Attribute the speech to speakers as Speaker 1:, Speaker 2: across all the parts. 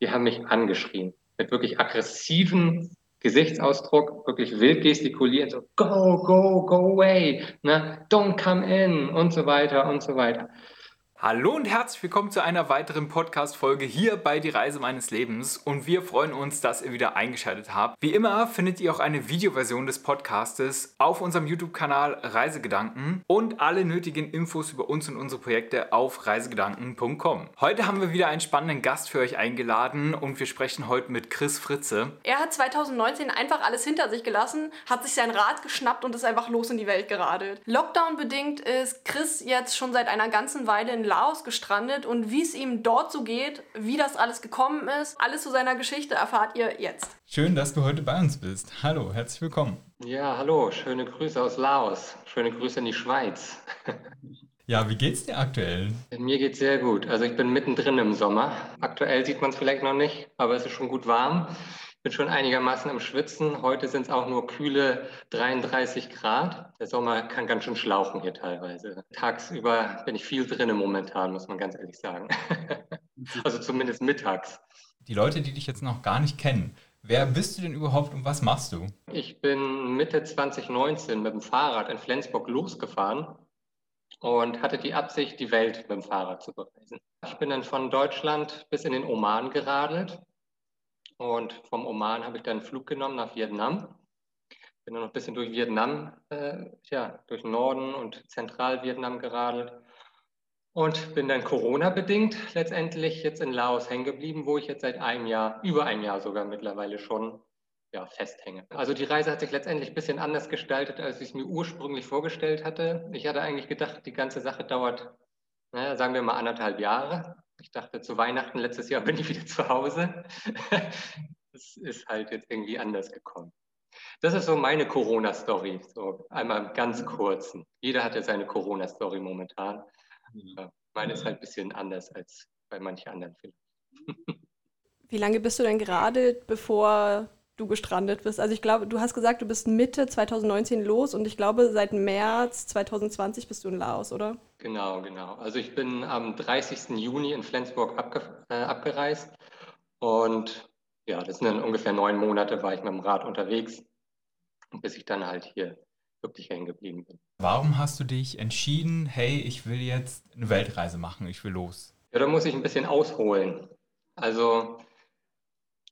Speaker 1: die haben mich angeschrien. Mit wirklich aggressiven Gesichtsausdruck, wirklich wild gestikulieren, so go, go, go away, ne? don't come in und so weiter und so weiter.
Speaker 2: Hallo und herzlich willkommen zu einer weiteren Podcast-Folge hier bei Die Reise meines Lebens und wir freuen uns, dass ihr wieder eingeschaltet habt. Wie immer findet ihr auch eine Videoversion des Podcastes auf unserem YouTube-Kanal Reisegedanken und alle nötigen Infos über uns und unsere Projekte auf reisegedanken.com. Heute haben wir wieder einen spannenden Gast für euch eingeladen und wir sprechen heute mit Chris Fritze.
Speaker 3: Er hat 2019 einfach alles hinter sich gelassen, hat sich sein Rad geschnappt und ist einfach los in die Welt geradelt. Lockdown bedingt ist Chris jetzt schon seit einer ganzen Weile in Laos gestrandet und wie es ihm dort so geht, wie das alles gekommen ist, alles zu seiner Geschichte erfahrt ihr jetzt.
Speaker 2: Schön, dass du heute bei uns bist. Hallo, herzlich willkommen.
Speaker 1: Ja, hallo, schöne Grüße aus Laos. Schöne Grüße in die Schweiz.
Speaker 2: Ja, wie geht's dir aktuell?
Speaker 1: Mir geht's sehr gut. Also ich bin mittendrin im Sommer. Aktuell sieht man es vielleicht noch nicht, aber es ist schon gut warm bin schon einigermaßen im Schwitzen. Heute sind es auch nur kühle 33 Grad. Der Sommer kann ganz schön schlauchen hier teilweise. Tagsüber bin ich viel drin momentan, muss man ganz ehrlich sagen. also zumindest mittags.
Speaker 2: Die Leute, die dich jetzt noch gar nicht kennen, wer bist du denn überhaupt und was machst du?
Speaker 1: Ich bin Mitte 2019 mit dem Fahrrad in Flensburg losgefahren und hatte die Absicht, die Welt mit dem Fahrrad zu bereisen. Ich bin dann von Deutschland bis in den Oman geradelt und vom Oman habe ich dann einen Flug genommen nach Vietnam. Bin dann noch ein bisschen durch Vietnam, äh, ja, durch Norden und Zentralvietnam geradelt. Und bin dann Corona-bedingt letztendlich jetzt in Laos hängen geblieben, wo ich jetzt seit einem Jahr, über einem Jahr sogar mittlerweile schon ja, festhänge. Also die Reise hat sich letztendlich ein bisschen anders gestaltet, als ich es mir ursprünglich vorgestellt hatte. Ich hatte eigentlich gedacht, die ganze Sache dauert, naja, sagen wir mal anderthalb Jahre. Ich dachte, zu Weihnachten letztes Jahr bin ich wieder zu Hause. Es ist halt jetzt irgendwie anders gekommen. Das ist so meine Corona-Story, so einmal ganz kurzen. Jeder hat ja seine Corona-Story momentan. Mhm. Meine ist halt ein bisschen anders als bei manchen anderen vielleicht.
Speaker 3: Wie lange bist du denn gerade, bevor du gestrandet bist? Also ich glaube, du hast gesagt, du bist Mitte 2019 los und ich glaube, seit März 2020 bist du in Laos, oder?
Speaker 1: Genau, genau. Also ich bin am 30. Juni in Flensburg abge äh, abgereist und ja, das sind dann ungefähr neun Monate, war ich mit dem Rad unterwegs, bis ich dann halt hier wirklich hängen geblieben bin.
Speaker 2: Warum hast du dich entschieden, hey, ich will jetzt eine Weltreise machen, ich will los?
Speaker 1: Ja, da muss ich ein bisschen ausholen. Also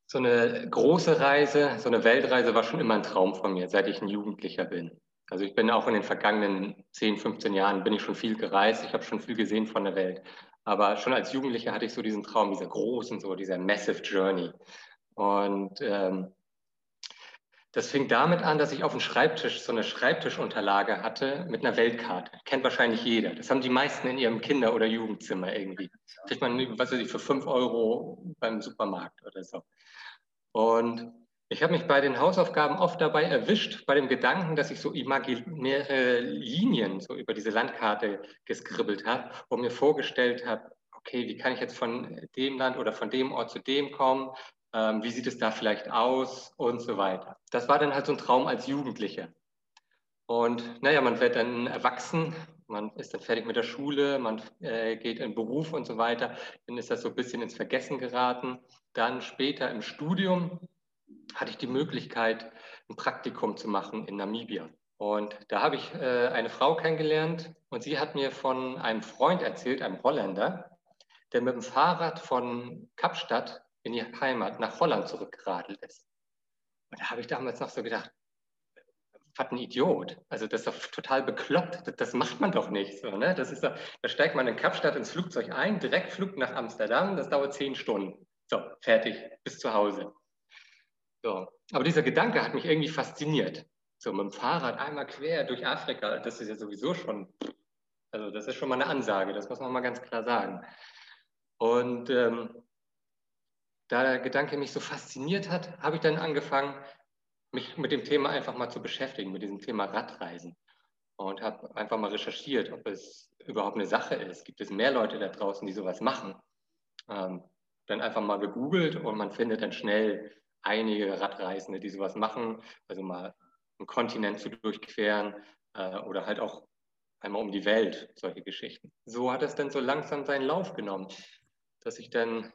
Speaker 1: so eine große Reise, so eine Weltreise war schon immer ein Traum von mir, seit ich ein Jugendlicher bin. Also ich bin auch in den vergangenen 10, 15 Jahren, bin ich schon viel gereist, ich habe schon viel gesehen von der Welt. Aber schon als Jugendlicher hatte ich so diesen Traum, dieser großen, so dieser Massive Journey. Und ähm, das fing damit an, dass ich auf dem Schreibtisch so eine Schreibtischunterlage hatte mit einer Weltkarte. Kennt wahrscheinlich jeder. Das haben die meisten in ihrem Kinder- oder Jugendzimmer irgendwie. Kriegt man, was weiß ich, für 5 Euro beim Supermarkt oder so. Und ich habe mich bei den Hausaufgaben oft dabei erwischt, bei dem Gedanken, dass ich so imaginäre Linien so über diese Landkarte geskribbelt habe und mir vorgestellt habe, okay, wie kann ich jetzt von dem Land oder von dem Ort zu dem kommen? Ähm, wie sieht es da vielleicht aus und so weiter. Das war dann halt so ein Traum als Jugendlicher. Und naja, man wird dann erwachsen, man ist dann fertig mit der Schule, man äh, geht in Beruf und so weiter. Dann ist das so ein bisschen ins Vergessen geraten. Dann später im Studium hatte ich die Möglichkeit, ein Praktikum zu machen in Namibia. Und da habe ich äh, eine Frau kennengelernt und sie hat mir von einem Freund erzählt, einem Holländer, der mit dem Fahrrad von Kapstadt in die Heimat nach Holland zurückgeradelt ist. Und da habe ich damals noch so gedacht, was ein Idiot. Also das ist doch total bekloppt. Das, das macht man doch nicht. So, ne? das ist doch, da steigt man in Kapstadt ins Flugzeug ein, Direktflug nach Amsterdam, das dauert zehn Stunden. So, fertig, bis zu Hause. So. Aber dieser Gedanke hat mich irgendwie fasziniert. So mit dem Fahrrad einmal quer durch Afrika, das ist ja sowieso schon, also das ist schon mal eine Ansage, das muss man mal ganz klar sagen. Und ähm, da der Gedanke mich so fasziniert hat, habe ich dann angefangen, mich mit dem Thema einfach mal zu beschäftigen, mit diesem Thema Radreisen. Und habe einfach mal recherchiert, ob es überhaupt eine Sache ist. Gibt es mehr Leute da draußen, die sowas machen? Ähm, dann einfach mal gegoogelt und man findet dann schnell einige Radreisende, die sowas machen. Also mal einen Kontinent zu durchqueren äh, oder halt auch einmal um die Welt, solche Geschichten. So hat es dann so langsam seinen Lauf genommen, dass ich dann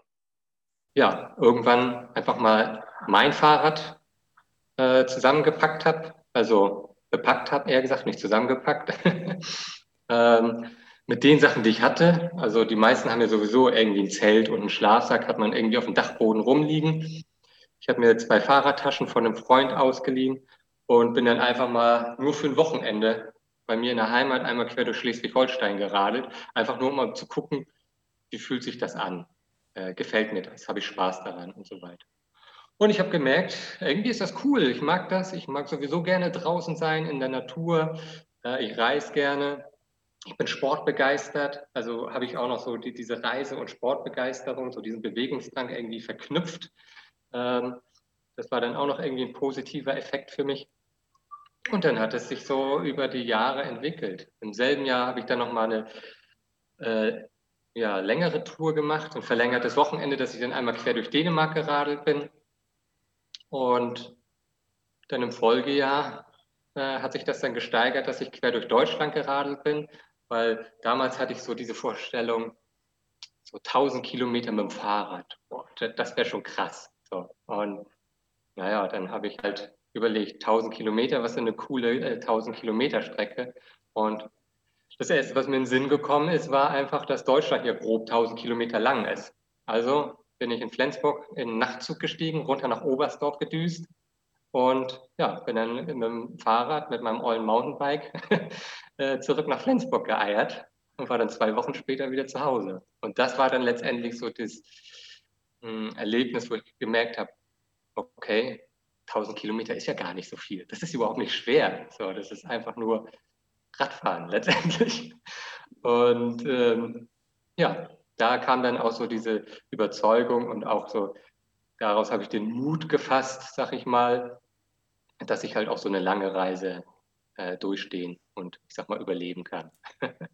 Speaker 1: ja, irgendwann einfach mal mein Fahrrad äh, zusammengepackt habe, also bepackt habe, eher gesagt, nicht zusammengepackt, ähm, mit den Sachen, die ich hatte. Also die meisten haben ja sowieso irgendwie ein Zelt und einen Schlafsack, hat man irgendwie auf dem Dachboden rumliegen. Ich habe mir zwei Fahrradtaschen von einem Freund ausgeliehen und bin dann einfach mal nur für ein Wochenende bei mir in der Heimat einmal quer durch Schleswig-Holstein geradelt, einfach nur um mal zu gucken, wie fühlt sich das an? Äh, gefällt mir das? Habe ich Spaß daran und so weiter. Und ich habe gemerkt, irgendwie ist das cool. Ich mag das. Ich mag sowieso gerne draußen sein, in der Natur. Äh, ich reise gerne. Ich bin sportbegeistert. Also habe ich auch noch so die, diese Reise- und Sportbegeisterung, so diesen Bewegungsdrang irgendwie verknüpft. Ähm, das war dann auch noch irgendwie ein positiver Effekt für mich. Und dann hat es sich so über die Jahre entwickelt. Im selben Jahr habe ich dann nochmal eine äh, ja, längere Tour gemacht, ein verlängertes Wochenende, dass ich dann einmal quer durch Dänemark geradelt bin. Und dann im Folgejahr äh, hat sich das dann gesteigert, dass ich quer durch Deutschland geradelt bin, weil damals hatte ich so diese Vorstellung, so 1000 Kilometer mit dem Fahrrad. Boah, das wäre schon krass. So. Und naja, dann habe ich halt überlegt, 1000 Kilometer, was ist eine coole äh, 1000 Kilometer Strecke? Und das Erste, was mir in den Sinn gekommen ist, war einfach, dass Deutschland hier grob 1000 Kilometer lang ist. Also bin ich in Flensburg in einen Nachtzug gestiegen, runter nach Oberstdorf gedüst und ja, bin dann mit dem Fahrrad, mit meinem ollen Mountainbike äh, zurück nach Flensburg geeiert und war dann zwei Wochen später wieder zu Hause. Und das war dann letztendlich so das hm, Erlebnis, wo ich gemerkt habe, okay, 1000 Kilometer ist ja gar nicht so viel. Das ist überhaupt nicht schwer. So, das ist einfach nur Radfahren letztendlich. Und ähm, ja, da kam dann auch so diese Überzeugung und auch so, daraus habe ich den Mut gefasst, sag ich mal, dass ich halt auch so eine lange Reise äh, durchstehen und ich sag mal überleben kann.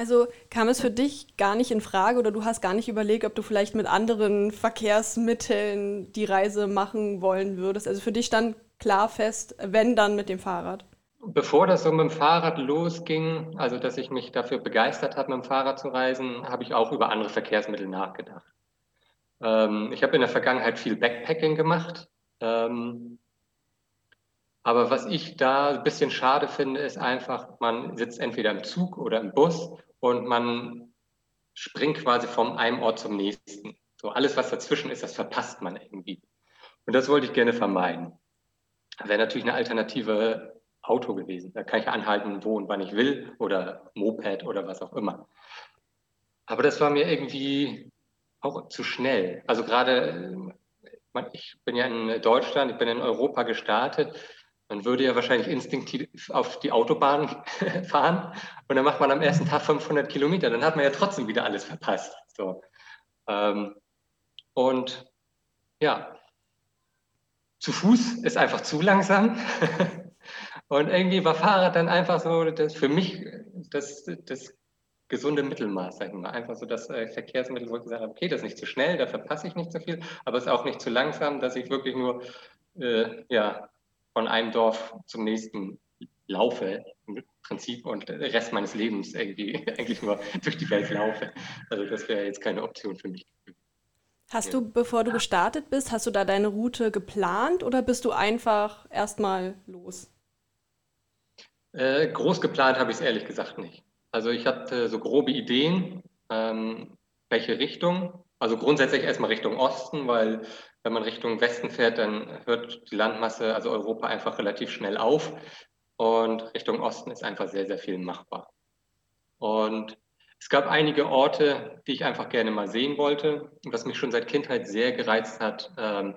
Speaker 3: Also kam es für dich gar nicht in Frage oder du hast gar nicht überlegt, ob du vielleicht mit anderen Verkehrsmitteln die Reise machen wollen würdest? Also für dich stand klar fest, wenn dann mit dem Fahrrad?
Speaker 1: Bevor das so mit dem Fahrrad losging, also dass ich mich dafür begeistert habe, mit dem Fahrrad zu reisen, habe ich auch über andere Verkehrsmittel nachgedacht. Ähm, ich habe in der Vergangenheit viel Backpacking gemacht. Ähm, aber was ich da ein bisschen schade finde, ist einfach, man sitzt entweder im Zug oder im Bus und man springt quasi von einem Ort zum nächsten. So alles, was dazwischen ist, das verpasst man irgendwie. Und das wollte ich gerne vermeiden. Wäre natürlich eine alternative Auto gewesen. Da kann ich anhalten, wo und wann ich will oder Moped oder was auch immer. Aber das war mir irgendwie auch zu schnell. Also gerade, ich bin ja in Deutschland, ich bin in Europa gestartet. Man würde ja wahrscheinlich instinktiv auf die Autobahn fahren und dann macht man am ersten Tag 500 Kilometer. Dann hat man ja trotzdem wieder alles verpasst. So. Ähm, und ja, zu Fuß ist einfach zu langsam. Und irgendwie war Fahrrad dann einfach so das für mich das, das gesunde Mittelmaß, sag ich mal. Einfach so das äh, Verkehrsmittel, wo ich gesagt habe, okay, das ist nicht zu schnell, da verpasse ich nicht zu viel, aber es ist auch nicht zu langsam, dass ich wirklich nur äh, ja, von einem Dorf zum nächsten laufe im Prinzip und den Rest meines Lebens irgendwie eigentlich nur durch die Welt laufe. Also das wäre jetzt keine Option für mich.
Speaker 3: Hast du, bevor du gestartet bist, hast du da deine Route geplant oder bist du einfach erstmal los?
Speaker 1: Äh, groß geplant habe ich es ehrlich gesagt nicht. Also ich hatte so grobe Ideen, ähm, welche Richtung. Also grundsätzlich erstmal Richtung Osten, weil wenn man Richtung Westen fährt, dann hört die Landmasse, also Europa, einfach relativ schnell auf. Und Richtung Osten ist einfach sehr, sehr viel machbar. Und es gab einige Orte, die ich einfach gerne mal sehen wollte. Was mich schon seit Kindheit sehr gereizt hat, ähm,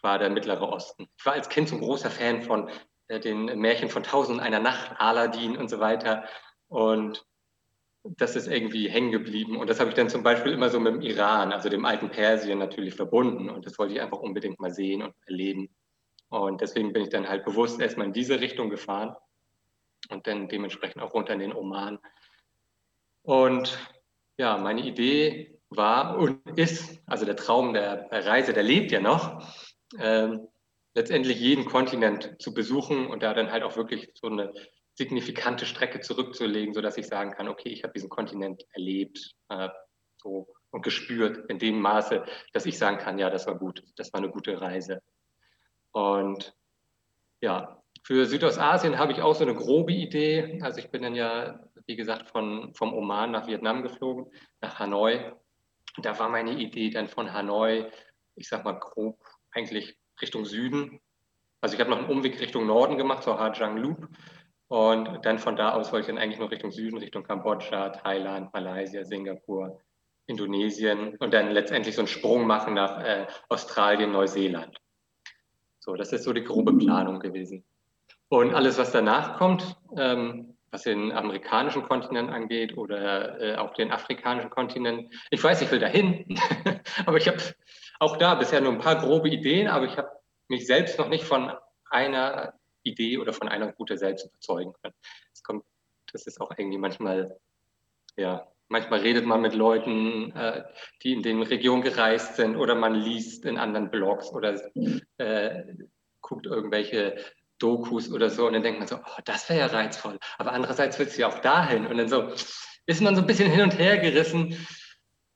Speaker 1: war der Mittlere Osten. Ich war als Kind so ein großer Fan von den Märchen von Tausend einer Nacht, Aladdin und so weiter. Und das ist irgendwie hängen geblieben. Und das habe ich dann zum Beispiel immer so mit dem Iran, also dem alten Persien natürlich verbunden. Und das wollte ich einfach unbedingt mal sehen und erleben. Und deswegen bin ich dann halt bewusst erstmal in diese Richtung gefahren und dann dementsprechend auch runter in den Oman. Und ja, meine Idee war und ist, also der Traum der Reise, der lebt ja noch, ähm, letztendlich jeden Kontinent zu besuchen und da dann halt auch wirklich so eine signifikante Strecke zurückzulegen, sodass ich sagen kann, okay, ich habe diesen Kontinent erlebt, äh, so und gespürt in dem Maße, dass ich sagen kann, ja, das war gut, das war eine gute Reise. Und ja, für Südostasien habe ich auch so eine grobe Idee. Also ich bin dann ja, wie gesagt, von, vom Oman nach Vietnam geflogen, nach Hanoi. Da war meine Idee dann von Hanoi, ich sag mal grob, eigentlich Richtung Süden. Also ich habe noch einen Umweg Richtung Norden gemacht, so Hajang Loop. Und dann von da aus wollte ich dann eigentlich nur Richtung Süden, Richtung Kambodscha, Thailand, Malaysia, Singapur, Indonesien und dann letztendlich so einen Sprung machen nach äh, Australien, Neuseeland. So, das ist so die grobe Planung gewesen. Und alles, was danach kommt, ähm, was den amerikanischen Kontinent angeht oder äh, auch den afrikanischen Kontinent, ich weiß, ich will dahin, aber ich habe auch da bisher nur ein paar grobe Ideen, aber ich habe mich selbst noch nicht von einer Idee oder von einer Route selbst überzeugen können. Das kommt, das ist auch irgendwie manchmal, ja, manchmal redet man mit Leuten, äh, die in den Regionen gereist sind oder man liest in anderen Blogs oder äh, guckt irgendwelche Dokus oder so und dann denkt man so, oh, das wäre ja reizvoll. Aber andererseits willst du ja auch dahin und dann so ist man so ein bisschen hin und her gerissen.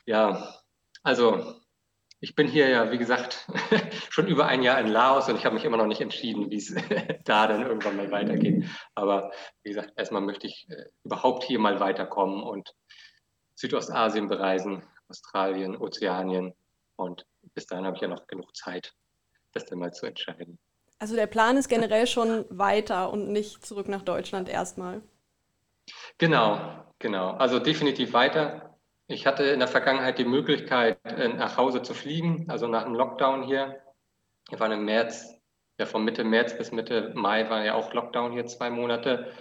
Speaker 1: Ja, also ich bin hier ja, wie gesagt, schon über ein Jahr in Laos und ich habe mich immer noch nicht entschieden, wie es da dann irgendwann mal weitergeht. Aber wie gesagt, erstmal möchte ich äh, überhaupt hier mal weiterkommen und Südostasien bereisen, Australien, Ozeanien. Und bis dahin habe ich ja noch genug Zeit, das dann mal zu entscheiden.
Speaker 3: Also der Plan ist generell schon weiter und nicht zurück nach Deutschland erstmal.
Speaker 1: Genau, genau. Also definitiv weiter. Ich hatte in der Vergangenheit die Möglichkeit, äh, nach Hause zu fliegen, also nach dem Lockdown hier. Wir waren im März, ja von Mitte März bis Mitte Mai war ja auch Lockdown hier zwei Monate.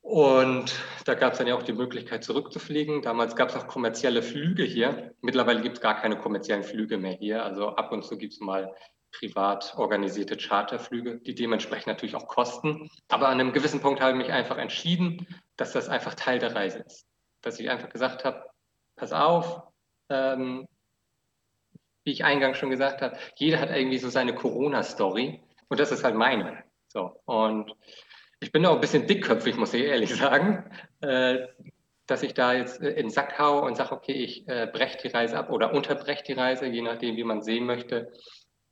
Speaker 1: Und da gab es dann ja auch die Möglichkeit zurückzufliegen. Damals gab es auch kommerzielle Flüge hier. Mittlerweile gibt es gar keine kommerziellen Flüge mehr hier. Also ab und zu gibt es mal privat organisierte Charterflüge, die dementsprechend natürlich auch kosten. Aber an einem gewissen Punkt habe ich mich einfach entschieden, dass das einfach Teil der Reise ist. Dass ich einfach gesagt habe, pass auf, ähm, wie ich eingangs schon gesagt habe, jeder hat irgendwie so seine Corona-Story und das ist halt meine. So, und ich bin auch ein bisschen dickköpfig, muss ich ehrlich sagen, äh, dass ich da jetzt in den Sack haue und sage, okay, ich äh, breche die Reise ab oder unterbreche die Reise, je nachdem, wie man sehen möchte.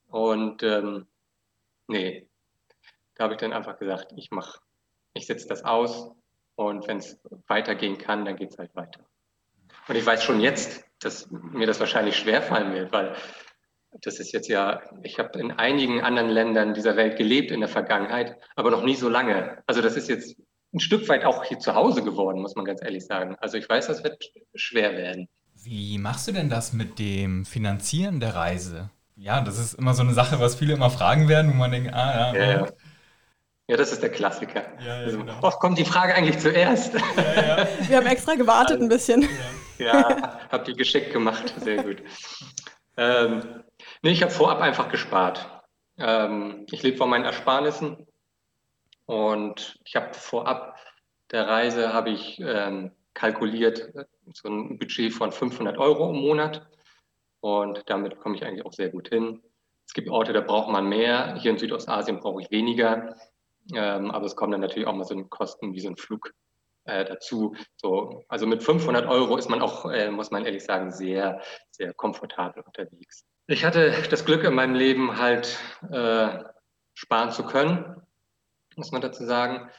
Speaker 1: Und ähm, nee, da habe ich dann einfach gesagt, ich mache, ich setze das aus und wenn es weitergehen kann, dann geht es halt weiter. Und ich weiß schon jetzt, dass mir das wahrscheinlich schwerfallen wird, weil das ist jetzt ja, ich habe in einigen anderen Ländern dieser Welt gelebt in der Vergangenheit, aber noch nie so lange. Also das ist jetzt ein Stück weit auch hier zu Hause geworden, muss man ganz ehrlich sagen. Also ich weiß, das wird schwer werden.
Speaker 2: Wie machst du denn das mit dem Finanzieren der Reise? Ja, das ist immer so eine Sache, was viele immer fragen werden, wo man denkt, ah
Speaker 1: ja. Ja, ja. ja das ist der Klassiker. Ja, ja, also, genau. Oft kommt die Frage eigentlich zuerst. Ja,
Speaker 3: ja. Wir haben extra gewartet also, ein bisschen. Ja.
Speaker 1: Habt ihr geschickt gemacht. Sehr gut. Ähm, nee, ich habe vorab einfach gespart. Ähm, ich lebe von meinen Ersparnissen und ich habe vorab der Reise habe ich ähm, kalkuliert so ein Budget von 500 Euro im Monat und damit komme ich eigentlich auch sehr gut hin. Es gibt Orte, da braucht man mehr. Hier in Südostasien brauche ich weniger. Ähm, aber es kommen dann natürlich auch mal so Kosten wie so ein Flug äh, dazu. So, also mit 500 Euro ist man auch, äh, muss man ehrlich sagen, sehr, sehr komfortabel unterwegs. Ich hatte das Glück in meinem Leben halt äh, sparen zu können, muss man dazu sagen.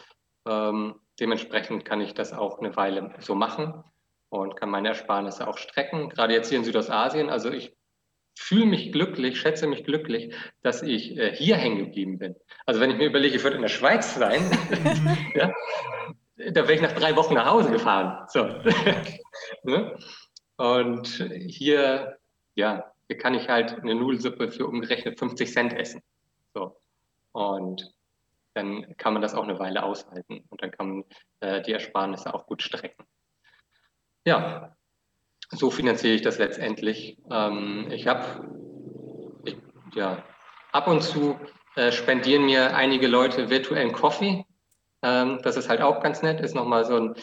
Speaker 1: Ähm, dementsprechend kann ich das auch eine Weile so machen und kann meine Ersparnisse auch strecken. Gerade jetzt hier in Südostasien. Also ich fühle mich glücklich, schätze mich glücklich, dass ich äh, hier hängen geblieben bin. Also wenn ich mir überlege, ich würde in der Schweiz sein, ja, da wäre ich nach drei Wochen nach Hause gefahren. So. ne? Und hier, ja, hier kann ich halt eine Nudelsuppe für umgerechnet 50 Cent essen. So. Und dann kann man das auch eine Weile aushalten und dann kann man äh, die Ersparnisse auch gut strecken. Ja, so finanziere ich das letztendlich. Ähm, ich habe, ja, ab und zu äh, spendieren mir einige Leute virtuellen Coffee ähm, das ist halt auch ganz nett, ist nochmal so ein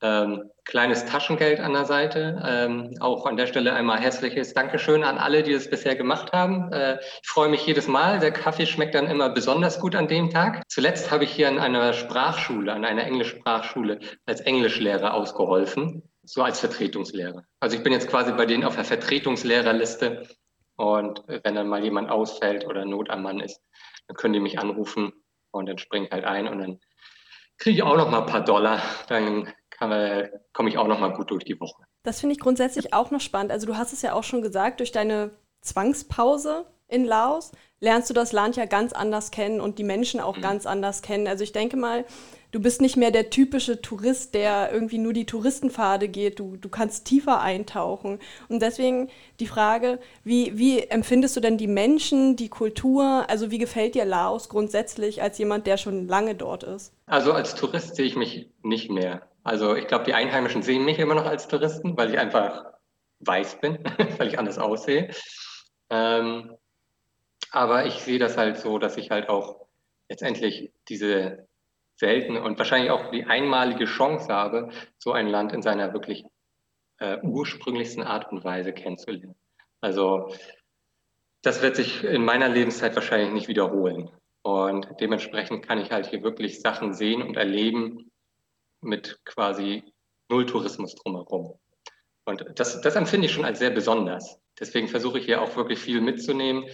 Speaker 1: ähm, kleines Taschengeld an der Seite. Ähm, auch an der Stelle einmal herzliches Dankeschön an alle, die es bisher gemacht haben. Äh, ich freue mich jedes Mal. Der Kaffee schmeckt dann immer besonders gut an dem Tag. Zuletzt habe ich hier an einer Sprachschule, an einer Englischsprachschule als Englischlehrer ausgeholfen. so als Vertretungslehrer. Also ich bin jetzt quasi bei denen auf der Vertretungslehrerliste und wenn dann mal jemand ausfällt oder Not am Mann ist, dann können die mich anrufen und dann springe ich halt ein und dann kriege ich auch noch mal ein paar Dollar. Dann komme ich auch noch mal gut durch die Woche.
Speaker 3: Das finde ich grundsätzlich auch noch spannend. Also du hast es ja auch schon gesagt, durch deine Zwangspause in Laos lernst du das Land ja ganz anders kennen und die Menschen auch mhm. ganz anders kennen. Also ich denke mal, du bist nicht mehr der typische Tourist, der irgendwie nur die Touristenpfade geht. Du, du kannst tiefer eintauchen. Und deswegen die Frage, wie, wie empfindest du denn die Menschen, die Kultur? Also wie gefällt dir Laos grundsätzlich als jemand, der schon lange dort ist?
Speaker 1: Also als Tourist sehe ich mich nicht mehr. Also ich glaube, die Einheimischen sehen mich immer noch als Touristen, weil ich einfach weiß bin, weil ich anders aussehe. Ähm, aber ich sehe das halt so, dass ich halt auch letztendlich diese seltene und wahrscheinlich auch die einmalige Chance habe, so ein Land in seiner wirklich äh, ursprünglichsten Art und Weise kennenzulernen. Also das wird sich in meiner Lebenszeit wahrscheinlich nicht wiederholen. Und dementsprechend kann ich halt hier wirklich Sachen sehen und erleben mit quasi Null Tourismus drumherum. Und das, das empfinde ich schon als sehr besonders. Deswegen versuche ich hier auch wirklich viel mitzunehmen.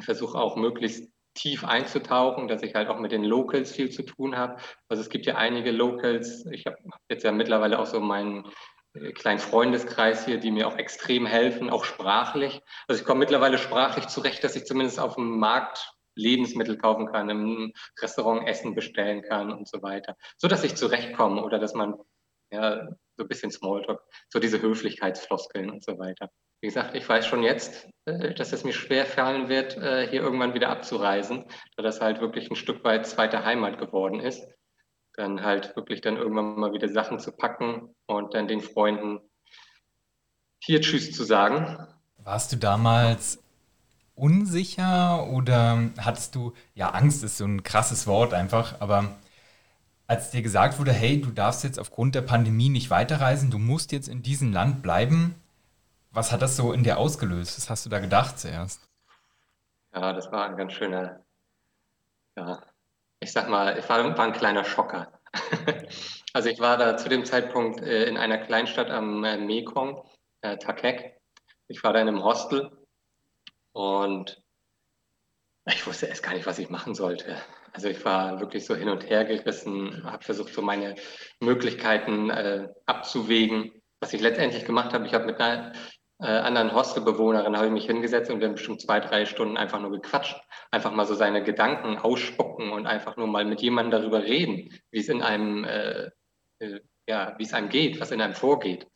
Speaker 1: Versuche auch möglichst tief einzutauchen, dass ich halt auch mit den Locals viel zu tun habe. Also es gibt ja einige Locals. Ich habe jetzt ja mittlerweile auch so meinen äh, kleinen Freundeskreis hier, die mir auch extrem helfen, auch sprachlich. Also ich komme mittlerweile sprachlich zurecht, dass ich zumindest auf dem Markt Lebensmittel kaufen kann, im Restaurant Essen bestellen kann und so weiter. So dass ich zurechtkomme oder dass man ja, so ein bisschen Smalltalk, so diese Höflichkeitsfloskeln und so weiter. Wie gesagt, ich weiß schon jetzt, äh, dass es mir schwer fallen wird, äh, hier irgendwann wieder abzureisen, da das halt wirklich ein Stück weit zweite Heimat geworden ist. Dann halt wirklich dann irgendwann mal wieder Sachen zu packen und dann den Freunden hier Tschüss zu sagen.
Speaker 2: Warst du damals unsicher oder hattest du, ja, Angst ist so ein krasses Wort einfach, aber als dir gesagt wurde, hey, du darfst jetzt aufgrund der Pandemie nicht weiterreisen, du musst jetzt in diesem Land bleiben, was hat das so in dir ausgelöst? Was hast du da gedacht zuerst?
Speaker 1: Ja, das war ein ganz schöner, ja, ich sag mal, ich war, war ein kleiner Schocker. also ich war da zu dem Zeitpunkt äh, in einer Kleinstadt am äh, Mekong, äh, Takek. Ich war da in einem Hostel und ich wusste erst gar nicht, was ich machen sollte. Also ich war wirklich so hin und her gerissen, habe versucht, so meine Möglichkeiten äh, abzuwägen. Was ich letztendlich gemacht habe, ich habe mit einer äh, anderen Hostelbewohnerin habe ich mich hingesetzt und wir haben bestimmt zwei, drei Stunden einfach nur gequatscht. Einfach mal so seine Gedanken ausspucken und einfach nur mal mit jemandem darüber reden, wie es in einem, äh, äh, ja, wie es einem geht, was in einem vorgeht.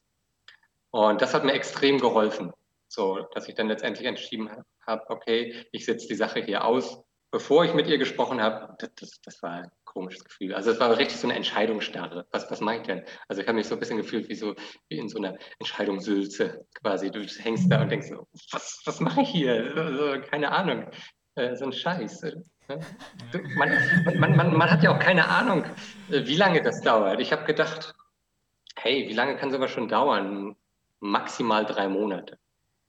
Speaker 1: Und das hat mir extrem geholfen, so dass ich dann letztendlich entschieden habe, okay, ich setze die Sache hier aus bevor ich mit ihr gesprochen habe, das, das, das, war komisches Gefühl. Also es war richtig so eine Entscheidungsstarre. Was, was mache ich denn? Also ich habe mich so ein bisschen gefühlt wie so wie in so einer Entscheidungssülze quasi. Du hängst da und denkst so, was, was mache ich hier? Also, keine Ahnung. Äh, so ein Scheiß. Äh, man, man, man, man, hat ja auch keine Ahnung, äh, wie lange das dauert. Ich habe gedacht, hey, wie lange kann sowas schon dauern? Maximal drei Monate.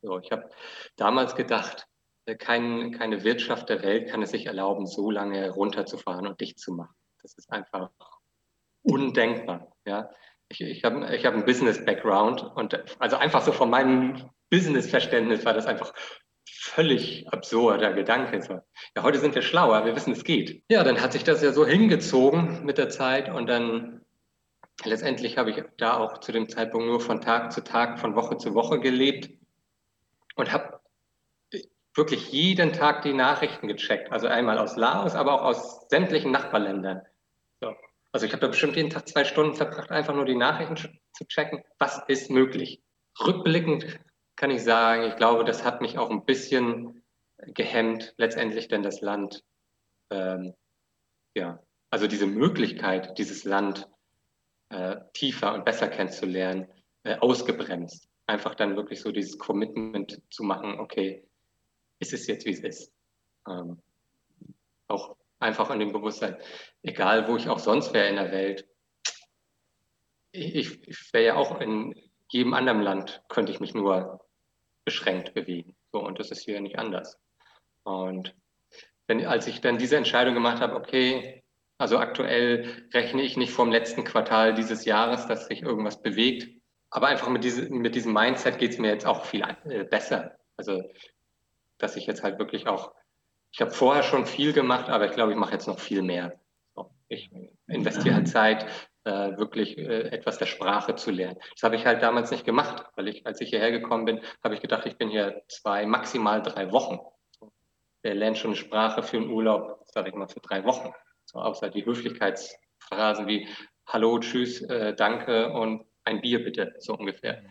Speaker 1: So, ich habe damals gedacht, kein, keine Wirtschaft der Welt kann es sich erlauben, so lange runterzufahren und dicht zu machen. Das ist einfach undenkbar. Ja? Ich, ich habe ich hab einen Business-Background und also einfach so von meinem Business-Verständnis war das einfach völlig absurder Gedanke. So, ja, heute sind wir schlauer, wir wissen, es geht. Ja, dann hat sich das ja so hingezogen mit der Zeit und dann letztendlich habe ich da auch zu dem Zeitpunkt nur von Tag zu Tag, von Woche zu Woche gelebt und habe wirklich jeden Tag die Nachrichten gecheckt. Also einmal aus Laos, aber auch aus sämtlichen Nachbarländern. So. Also ich habe da bestimmt jeden Tag zwei Stunden verbracht, einfach nur die Nachrichten zu checken. Was ist möglich? Rückblickend kann ich sagen, ich glaube, das hat mich auch ein bisschen gehemmt, letztendlich denn das Land, ähm, ja, also diese Möglichkeit, dieses Land äh, tiefer und besser kennenzulernen, äh, ausgebremst. Einfach dann wirklich so dieses Commitment zu machen, okay, ist es jetzt, wie es ist. Ähm, auch einfach an dem Bewusstsein, egal wo ich auch sonst wäre in der Welt, ich, ich wäre ja auch in jedem anderen Land, könnte ich mich nur beschränkt bewegen. So, und das ist hier nicht anders. Und wenn, als ich dann diese Entscheidung gemacht habe, okay, also aktuell rechne ich nicht vom letzten Quartal dieses Jahres, dass sich irgendwas bewegt. aber einfach mit, diese, mit diesem Mindset geht es mir jetzt auch viel äh, besser. Also, dass ich jetzt halt wirklich auch, ich habe vorher schon viel gemacht, aber ich glaube, ich mache jetzt noch viel mehr. So, ich investiere halt Zeit, äh, wirklich äh, etwas der Sprache zu lernen. Das habe ich halt damals nicht gemacht, weil ich, als ich hierher gekommen bin, habe ich gedacht, ich bin hier zwei, maximal drei Wochen. Wer lernt schon eine Sprache für einen Urlaub, sage ich mal, für drei Wochen. So, außer die Höflichkeitsphrasen wie Hallo, Tschüss, äh, Danke und ein Bier bitte, so ungefähr.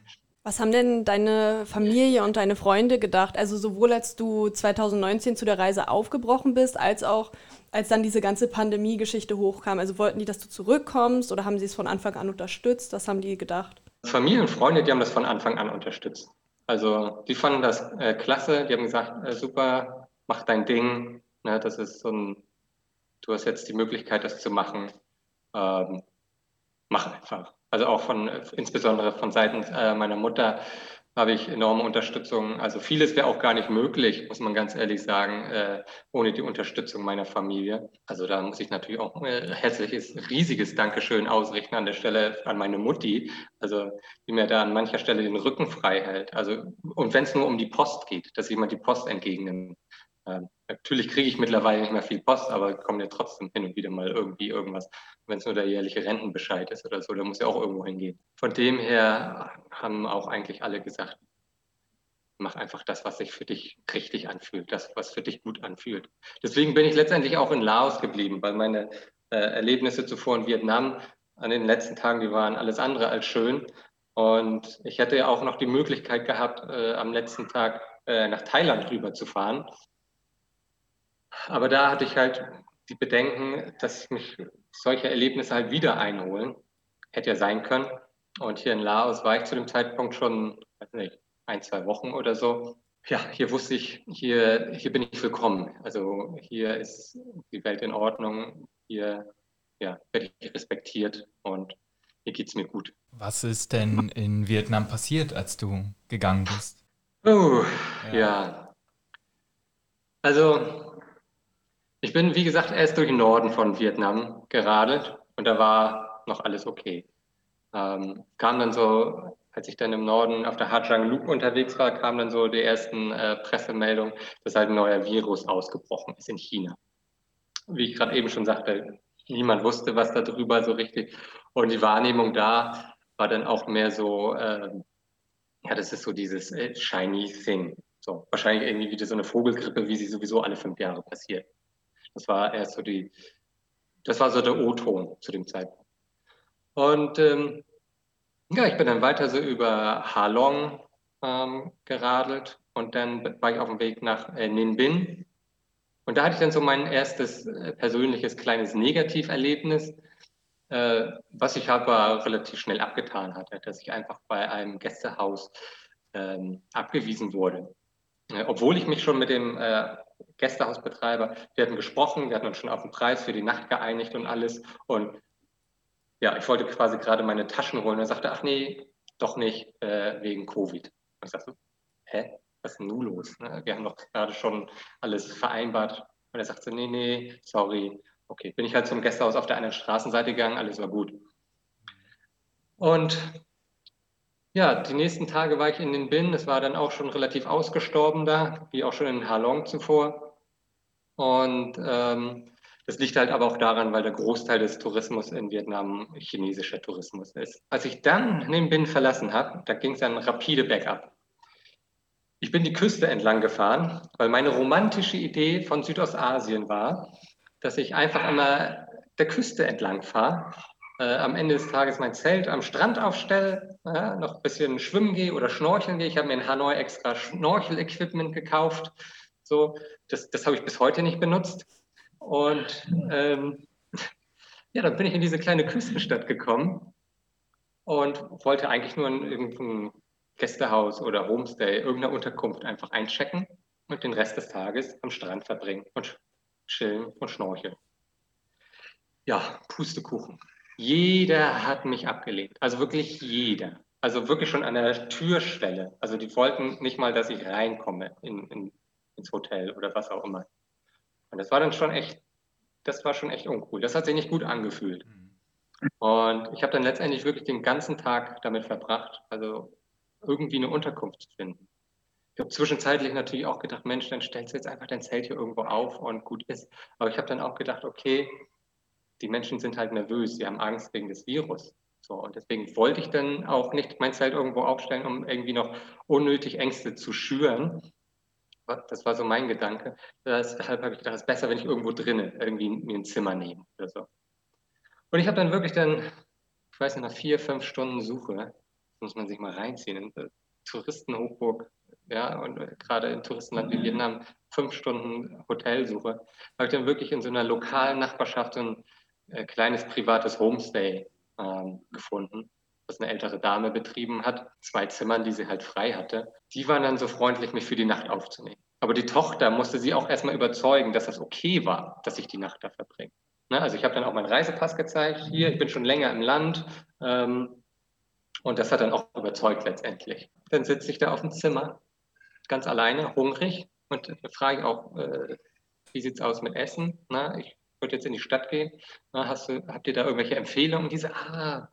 Speaker 3: Was haben denn deine Familie und deine Freunde gedacht? Also sowohl als du 2019 zu der Reise aufgebrochen bist, als auch als dann diese ganze Pandemie-Geschichte hochkam. Also wollten die, dass du zurückkommst oder haben sie es von Anfang an unterstützt? Was haben die gedacht?
Speaker 1: Familie und Freunde, die haben das von Anfang an unterstützt. Also die fanden das äh, klasse, die haben gesagt, äh, super, mach dein Ding. Ne, das ist so ein, du hast jetzt die Möglichkeit, das zu machen. Ähm, mach einfach. Also auch von, insbesondere von Seiten äh, meiner Mutter habe ich enorme Unterstützung. Also vieles wäre auch gar nicht möglich, muss man ganz ehrlich sagen, äh, ohne die Unterstützung meiner Familie. Also da muss ich natürlich auch äh, herzliches, riesiges Dankeschön ausrichten an der Stelle an meine Mutti, also die mir da an mancher Stelle den Rücken frei hält. Also und wenn es nur um die Post geht, dass jemand die Post entgegennimmt. Ähm, natürlich kriege ich mittlerweile nicht mehr viel Post, aber kommt ja trotzdem hin und wieder mal irgendwie irgendwas. Wenn es nur der jährliche Rentenbescheid ist oder so, da muss ja auch irgendwo hingehen. Von dem her haben auch eigentlich alle gesagt, mach einfach das, was sich für dich richtig anfühlt, das, was für dich gut anfühlt. Deswegen bin ich letztendlich auch in Laos geblieben, weil meine äh, Erlebnisse zuvor in Vietnam an den letzten Tagen, die waren alles andere als schön. Und ich hätte ja auch noch die Möglichkeit gehabt, äh, am letzten Tag äh, nach Thailand rüber zu fahren. Aber da hatte ich halt die Bedenken, dass mich solche Erlebnisse halt wieder einholen. Hätte ja sein können. Und hier in Laos war ich zu dem Zeitpunkt schon, weiß nicht, ein, zwei Wochen oder so. Ja, hier wusste ich, hier, hier bin ich willkommen. Also hier ist die Welt in Ordnung. Hier ja, werde ich respektiert und hier geht es mir gut.
Speaker 2: Was ist denn in Vietnam passiert, als du gegangen bist?
Speaker 1: Oh, ja. ja. Also ich bin, wie gesagt, erst durch den Norden von Vietnam geradelt und da war noch alles okay. Ähm, kam dann so, als ich dann im Norden auf der Hajang Loop unterwegs war, kam dann so die ersten äh, Pressemeldungen, dass halt ein neuer Virus ausgebrochen ist in China. Wie ich gerade eben schon sagte, niemand wusste, was da drüber so richtig. Und die Wahrnehmung da war dann auch mehr so, äh, ja, das ist so dieses äh, shiny thing. So, wahrscheinlich irgendwie wieder so eine Vogelgrippe, wie sie sowieso alle fünf Jahre passiert. Das war erst so die, das war so der O-Ton zu dem Zeitpunkt. Und ähm, ja, ich bin dann weiter so über Halong ähm, geradelt und dann war ich auf dem Weg nach äh, Ninh Und da hatte ich dann so mein erstes äh, persönliches kleines Negativerlebnis, äh, was ich aber relativ schnell abgetan hatte, dass ich einfach bei einem Gästehaus ähm, abgewiesen wurde. Äh, obwohl ich mich schon mit dem äh, Gästehausbetreiber. Wir hatten gesprochen, wir hatten uns schon auf den Preis für die Nacht geeinigt und alles. Und ja, ich wollte quasi gerade meine Taschen holen. Und er sagte, ach nee, doch nicht, äh, wegen Covid. Und ich sagte, hä, was ist denn nun los? Ne? Wir haben doch gerade schon alles vereinbart. Und er sagte, nee, nee, sorry. Okay, bin ich halt zum Gästehaus auf der anderen Straßenseite gegangen, alles war gut. Und ja, die nächsten Tage war ich in den Bin. Es war dann auch schon relativ ausgestorben da, wie auch schon in Halong zuvor. Und ähm, das liegt halt aber auch daran, weil der Großteil des Tourismus in Vietnam chinesischer Tourismus ist. Als ich dann den Bin verlassen habe, da ging es dann rapide bergab. Ich bin die Küste entlang gefahren, weil meine romantische Idee von Südostasien war, dass ich einfach einmal der Küste entlang fahre, äh, am Ende des Tages mein Zelt am Strand aufstelle, äh, noch ein bisschen schwimmen gehe oder schnorcheln gehe. Ich habe mir in Hanoi extra Schnorchel-Equipment gekauft, so, das, das habe ich bis heute nicht benutzt. Und ähm, ja, dann bin ich in diese kleine Küstenstadt gekommen und wollte eigentlich nur in irgendein Gästehaus oder Homestay, irgendeiner Unterkunft einfach einchecken und den Rest des Tages am Strand verbringen und chillen und schnorcheln. Ja, Pustekuchen. Jeder hat mich abgelehnt. Also wirklich jeder. Also wirklich schon an der Türschwelle. Also die wollten nicht mal, dass ich reinkomme in, in ins Hotel oder was auch immer. Und das war dann schon echt, das war schon echt uncool. Das hat sich nicht gut angefühlt. Mhm. Und ich habe dann letztendlich wirklich den ganzen Tag damit verbracht, also irgendwie eine Unterkunft zu finden. Ich habe zwischenzeitlich natürlich auch gedacht, Mensch, dann stellst du jetzt einfach dein Zelt hier irgendwo auf und gut ist. Aber ich habe dann auch gedacht, okay, die Menschen sind halt nervös, sie haben Angst wegen des Virus. So, und deswegen wollte ich dann auch nicht mein Zelt irgendwo aufstellen, um irgendwie noch unnötig Ängste zu schüren. Das war so mein Gedanke. Deshalb habe ich gedacht, es ist besser, wenn ich irgendwo drinnen irgendwie mir ein Zimmer nehme oder so. Und ich habe dann wirklich dann, ich weiß nicht, nach vier, fünf Stunden Suche, muss man sich mal reinziehen, in Touristenhochburg, ja, und gerade in Touristenland wie Vietnam, fünf Stunden Hotelsuche, habe ich dann wirklich in so einer lokalen Nachbarschaft so äh, kleines privates Homestay ähm, gefunden, das eine ältere Dame betrieben hat, zwei Zimmern, die sie halt frei hatte. Die waren dann so freundlich, mich für die Nacht aufzunehmen. Aber die Tochter musste sie auch erstmal überzeugen, dass das okay war, dass ich die Nacht da verbringe. Ne? Also ich habe dann auch meinen Reisepass gezeigt, hier, ich bin schon länger im Land. Ähm, und das hat dann auch überzeugt letztendlich. Dann sitze ich da auf dem Zimmer, ganz alleine, hungrig und frage auch, äh, wie sieht es aus mit Essen? Na, ich würde jetzt in die Stadt gehen. Na, hast du, habt ihr da irgendwelche Empfehlungen? Diese, ah,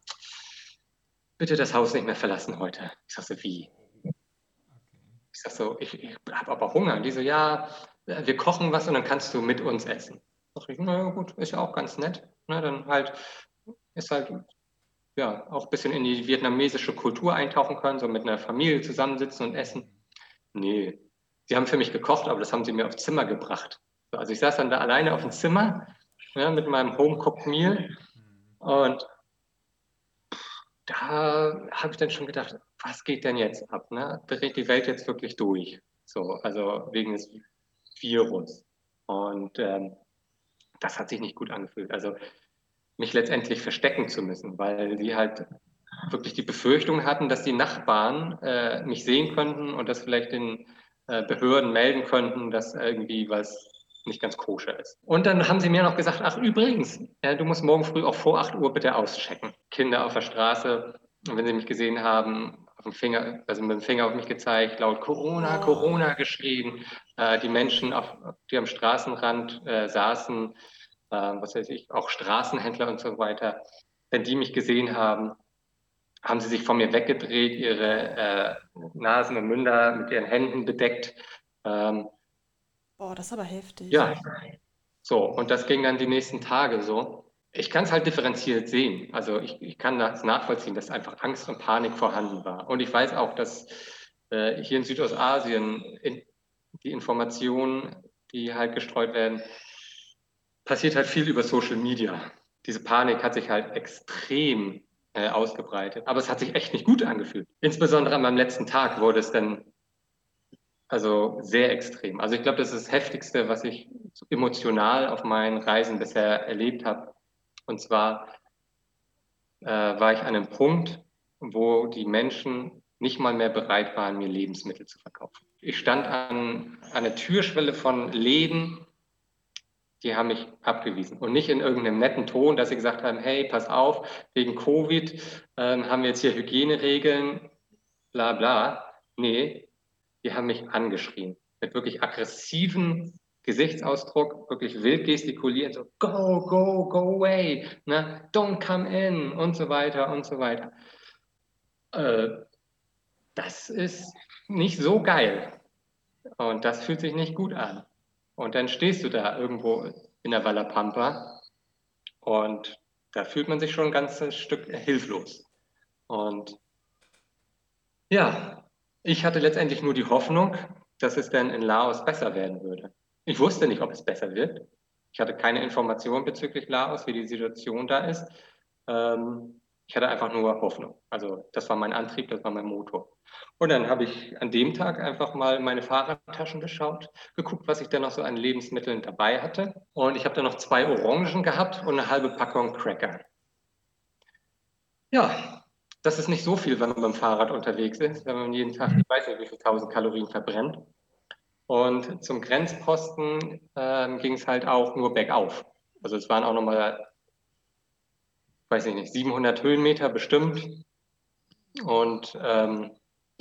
Speaker 1: bitte das Haus nicht mehr verlassen heute. Ich sage so, wie? Ich sage so, ich, ich habe aber Hunger. Und die so, ja, wir kochen was und dann kannst du mit uns essen. Sag ich, na gut, ist ja auch ganz nett. Na, dann halt, ist halt, ja, auch ein bisschen in die vietnamesische Kultur eintauchen können, so mit einer Familie zusammensitzen und essen. Nee, sie haben für mich gekocht, aber das haben sie mir aufs Zimmer gebracht. Also ich saß dann da alleine auf dem Zimmer ja, mit meinem Home-Cooked Meal und da habe ich dann schon gedacht, was geht denn jetzt ab? Ne? Dreht die Welt jetzt wirklich durch? So, also wegen des Virus. Und ähm, das hat sich nicht gut angefühlt. Also mich letztendlich verstecken zu müssen, weil sie halt wirklich die Befürchtung hatten, dass die Nachbarn äh, mich sehen könnten und das vielleicht den äh, Behörden melden könnten, dass irgendwie was nicht ganz koscher ist. Und dann haben sie mir noch gesagt, ach übrigens, ja, du musst morgen früh auch vor 8 Uhr bitte auschecken. Kinder auf der Straße, wenn sie mich gesehen haben, auf dem Finger, also mit dem Finger auf mich gezeigt, laut Corona, Corona geschrien. Äh, die Menschen, auf, die am Straßenrand äh, saßen, äh, was weiß ich, auch Straßenhändler und so weiter, wenn die mich gesehen haben, haben sie sich von mir weggedreht, ihre äh, Nasen und Münder mit ihren Händen bedeckt. Ähm,
Speaker 3: Boah, das ist aber heftig.
Speaker 1: Ja, so, und das ging dann die nächsten Tage so. Ich kann es halt differenziert sehen. Also ich, ich kann das nachvollziehen, dass einfach Angst und Panik vorhanden war. Und ich weiß auch, dass äh, hier in Südostasien in, die Informationen, die halt gestreut werden, passiert halt viel über Social Media. Diese Panik hat sich halt extrem äh, ausgebreitet. Aber es hat sich echt nicht gut angefühlt. Insbesondere an meinem letzten Tag wurde es dann also sehr extrem. Also ich glaube, das ist das Heftigste, was ich emotional auf meinen Reisen bisher erlebt habe. Und zwar äh, war ich an einem Punkt, wo die Menschen nicht mal mehr bereit waren, mir Lebensmittel zu verkaufen. Ich stand an, an der Türschwelle von Läden, die haben mich abgewiesen. Und nicht in irgendeinem netten Ton, dass sie gesagt haben, hey, pass auf, wegen Covid ähm, haben wir jetzt hier Hygieneregeln, bla bla. Nee, die haben mich angeschrien. Mit wirklich aggressiven Gesichtsausdruck, wirklich wild gestikulieren, so go, go, go away, ne? don't come in und so weiter und so weiter. Äh, das ist nicht so geil. Und das fühlt sich nicht gut an. Und dann stehst du da irgendwo in der Wallapampa und da fühlt man sich schon ein ganzes Stück hilflos. Und ja, ich hatte letztendlich nur die Hoffnung, dass es dann in Laos besser werden würde. Ich wusste nicht, ob es besser wird. Ich hatte keine Informationen bezüglich Laos, wie die Situation da ist. Ähm, ich hatte einfach nur Hoffnung. Also das war mein Antrieb, das war mein Motor. Und dann habe ich an dem Tag einfach mal meine Fahrradtaschen geschaut, geguckt, was ich denn noch so an Lebensmitteln dabei hatte. Und ich habe dann noch zwei Orangen gehabt und eine halbe Packung Cracker. Ja, das ist nicht so viel, wenn man beim Fahrrad unterwegs ist, wenn man jeden Tag, ich weiß nicht, wie viele tausend Kalorien verbrennt. Und zum Grenzposten ähm, ging es halt auch nur bergauf. Also es waren auch nochmal, weiß ich nicht, 700 Höhenmeter bestimmt. Und ähm,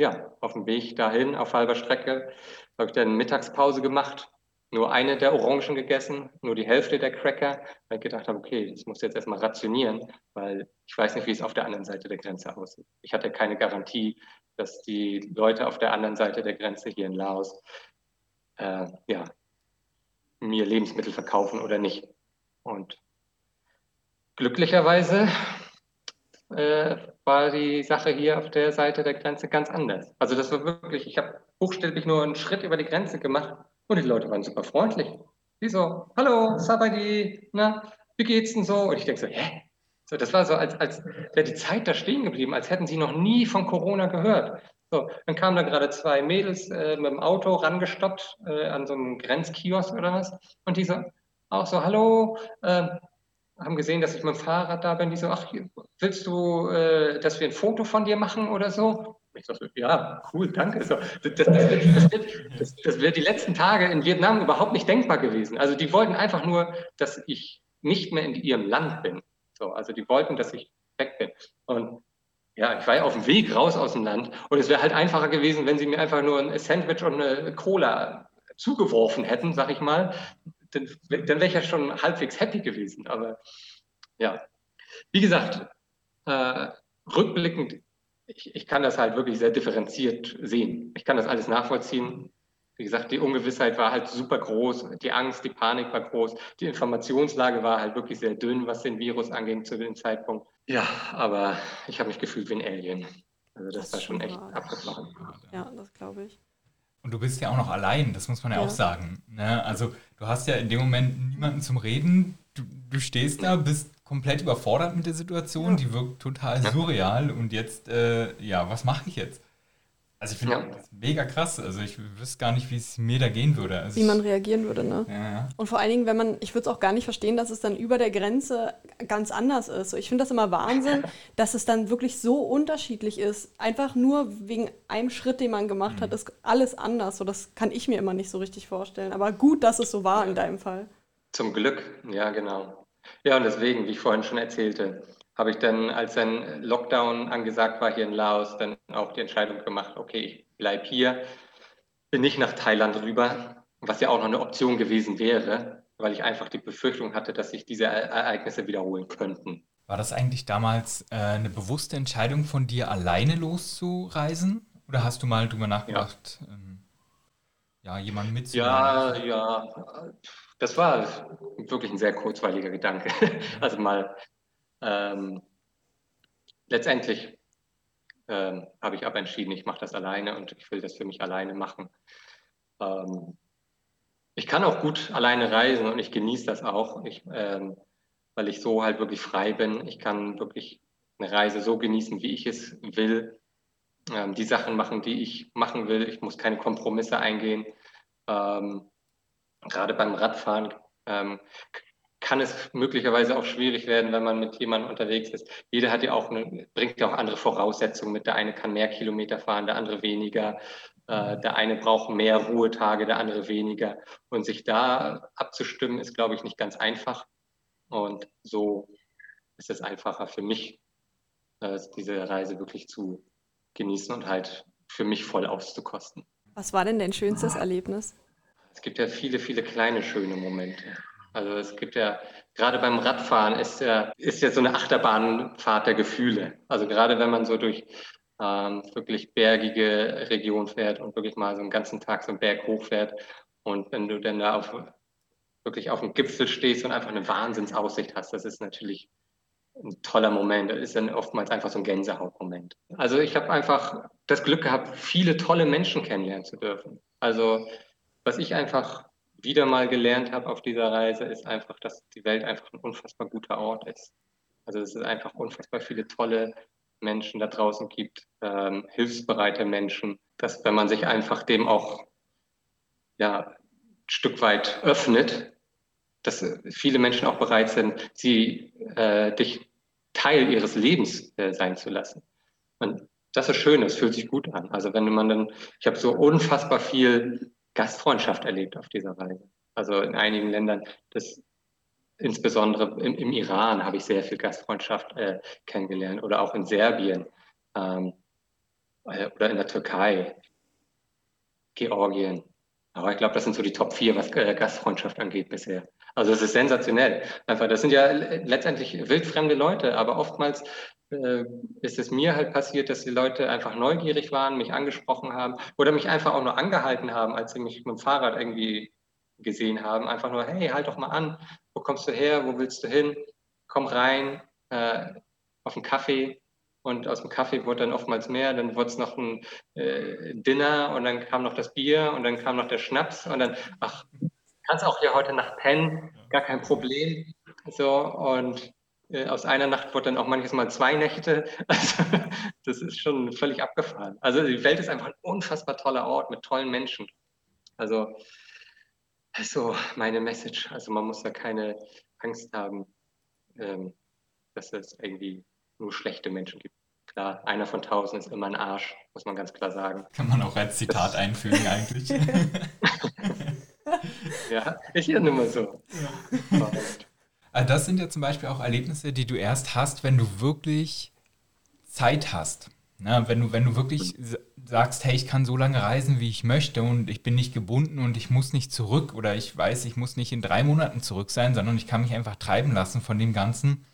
Speaker 1: ja, auf dem Weg dahin, auf halber Strecke, habe ich dann Mittagspause gemacht nur eine der Orangen gegessen, nur die Hälfte der Cracker, weil ich gedacht habe, okay, das muss jetzt erstmal rationieren, weil ich weiß nicht, wie es auf der anderen Seite der Grenze aussieht. Ich hatte keine Garantie, dass die Leute auf der anderen Seite der Grenze hier in Laos äh, ja, mir Lebensmittel verkaufen oder nicht. Und glücklicherweise äh, war die Sache hier auf der Seite der Grenze ganz anders. Also das war wirklich, ich habe buchstäblich nur einen Schritt über die Grenze gemacht und die Leute waren super freundlich. Die so, hallo, Sabadi, na, wie geht's denn so? Und ich denke so, hä? So, das war so, als, als wäre die Zeit da stehen geblieben, als hätten sie noch nie von Corona gehört. So, dann kamen da gerade zwei Mädels äh, mit dem Auto rangestoppt äh, an so einem Grenzkiosk oder was. Und die so, auch so, hallo, äh, haben gesehen, dass ich mit dem Fahrrad da bin. Die so, ach, willst du, äh, dass wir ein Foto von dir machen oder so? Ich so, ja, cool, danke. So, das, das, das, das wäre die letzten Tage in Vietnam überhaupt nicht denkbar gewesen. Also die wollten einfach nur, dass ich nicht mehr in ihrem Land bin. So, also die wollten, dass ich weg bin. Und ja, ich war ja auf dem Weg raus aus dem Land und es wäre halt einfacher gewesen, wenn sie mir einfach nur ein Sandwich und eine Cola zugeworfen hätten, sag ich mal, dann, dann wäre ich ja schon halbwegs happy gewesen. Aber ja, wie gesagt, äh, rückblickend, ich, ich kann das halt wirklich sehr differenziert sehen. Ich kann das alles nachvollziehen. Wie gesagt, die Ungewissheit war halt super groß, die Angst, die Panik war groß, die Informationslage war halt wirklich sehr dünn, was den Virus anging zu dem Zeitpunkt. Ja, aber ich habe mich gefühlt wie ein Alien. Also das, das war schon echt abgefahren.
Speaker 3: Ja, das glaube ich.
Speaker 2: Und du bist ja auch noch allein, das muss man ja, ja. auch sagen. Ne? Also du hast ja in dem Moment niemanden zum Reden. Du, du stehst da, bist komplett überfordert mit der Situation, ja. die wirkt total surreal. Und jetzt, äh, ja, was mache ich jetzt? Also ich finde ja. das mega krass. Also ich wüsste gar nicht, wie es mir da gehen würde. Also
Speaker 3: wie man reagieren würde, ne? Ja, ja. Und vor allen Dingen, wenn man, ich würde es auch gar nicht verstehen, dass es dann über der Grenze ganz anders ist. So, ich finde das immer Wahnsinn, dass es dann wirklich so unterschiedlich ist. Einfach nur wegen einem Schritt, den man gemacht mhm. hat, ist alles anders. So, das kann ich mir immer nicht so richtig vorstellen. Aber gut, dass es so war in deinem Fall.
Speaker 1: Zum Glück, ja, genau. Ja, und deswegen, wie ich vorhin schon erzählte, habe ich dann, als ein Lockdown angesagt war hier in Laos, dann auch die Entscheidung gemacht, okay, ich bleibe hier, bin nicht nach Thailand rüber, was ja auch noch eine Option gewesen wäre, weil ich einfach die Befürchtung hatte, dass sich diese Ereignisse wiederholen könnten.
Speaker 2: War das eigentlich damals äh, eine bewusste Entscheidung von dir, alleine loszureisen? Oder hast du mal drüber nachgedacht, ja, ähm, ja jemanden mitzunehmen?
Speaker 1: Ja, ja. Das war wirklich ein sehr kurzweiliger Gedanke. Also mal ähm, letztendlich ähm, habe ich aber entschieden, ich mache das alleine und ich will das für mich alleine machen. Ähm, ich kann auch gut alleine reisen und ich genieße das auch, ich, ähm, weil ich so halt wirklich frei bin. Ich kann wirklich eine Reise so genießen, wie ich es will. Ähm, die Sachen machen, die ich machen will. Ich muss keine Kompromisse eingehen. Ähm, gerade beim Radfahren ähm, kann es möglicherweise auch schwierig werden, wenn man mit jemandem unterwegs ist. Jeder hat ja auch eine, bringt ja auch andere Voraussetzungen mit. Der eine kann mehr Kilometer fahren, der andere weniger. Äh, der eine braucht mehr Ruhetage, der andere weniger. Und sich da abzustimmen, ist, glaube ich, nicht ganz einfach. Und so ist es einfacher für mich, äh, diese Reise wirklich zu genießen und halt für mich voll auszukosten.
Speaker 3: Was war denn dein schönstes Erlebnis?
Speaker 1: Es gibt ja viele, viele kleine schöne Momente. Also es gibt ja, gerade beim Radfahren ist ja, ist ja so eine Achterbahnfahrt der Gefühle. Also gerade wenn man so durch ähm, wirklich bergige Regionen fährt und wirklich mal so einen ganzen Tag so einen Berg hochfährt und wenn du dann da auf, wirklich auf dem Gipfel stehst und einfach eine Wahnsinnsaussicht hast, das ist natürlich ein toller Moment. Das ist dann oftmals einfach so ein Gänsehautmoment. Also ich habe einfach das Glück gehabt, viele tolle Menschen kennenlernen zu dürfen. Also was ich einfach wieder mal gelernt habe auf dieser Reise, ist einfach, dass die Welt einfach ein unfassbar guter Ort ist. Also es einfach unfassbar viele tolle Menschen da draußen gibt, ähm, hilfsbereite Menschen, dass wenn man sich einfach dem auch ja, ein Stück weit öffnet, dass viele Menschen auch bereit sind, sie äh, dich Teil ihres Lebens äh, sein zu lassen. Und das ist schön, das fühlt sich gut an. Also wenn man dann, ich habe so unfassbar viel Gastfreundschaft erlebt auf dieser Reise. Also in einigen Ländern, das insbesondere im, im Iran habe ich sehr viel Gastfreundschaft äh, kennengelernt oder auch in Serbien ähm, äh, oder in der Türkei, Georgien. Aber ich glaube, das sind so die Top 4, was äh, Gastfreundschaft angeht bisher. Also es ist sensationell. Einfach, das sind ja letztendlich wildfremde Leute, aber oftmals äh, ist es mir halt passiert, dass die Leute einfach neugierig waren, mich angesprochen haben oder mich einfach auch nur angehalten haben, als sie mich mit dem Fahrrad irgendwie gesehen haben. Einfach nur, hey, halt doch mal an, wo kommst du her, wo willst du hin? Komm rein, äh, auf einen Kaffee. Und aus dem Kaffee wurde dann oftmals mehr, dann wurde es noch ein äh, Dinner und dann kam noch das Bier und dann kam noch der Schnaps und dann, ach, kannst auch hier heute Nacht pennen, gar kein Problem. So, und äh, aus einer Nacht wurde dann auch manches Mal zwei Nächte. Also, das ist schon völlig abgefahren. Also die Welt ist einfach ein unfassbar toller Ort mit tollen Menschen. Also das ist so meine Message. Also man muss da keine Angst haben, ähm, dass es irgendwie nur schlechte Menschen gibt. Klar, einer von tausend ist immer ein Arsch, muss man ganz klar sagen.
Speaker 2: Kann man auch als Zitat das einfügen eigentlich.
Speaker 1: ja, ich ja nur mal so. Ja.
Speaker 2: Also das sind ja zum Beispiel auch Erlebnisse, die du erst hast, wenn du wirklich Zeit hast. Na, wenn, du, wenn du wirklich sagst, hey, ich kann so lange reisen, wie ich möchte und ich bin nicht gebunden und ich muss nicht zurück oder ich weiß, ich muss nicht in drei Monaten zurück sein, sondern ich kann mich einfach treiben lassen von dem Ganzen.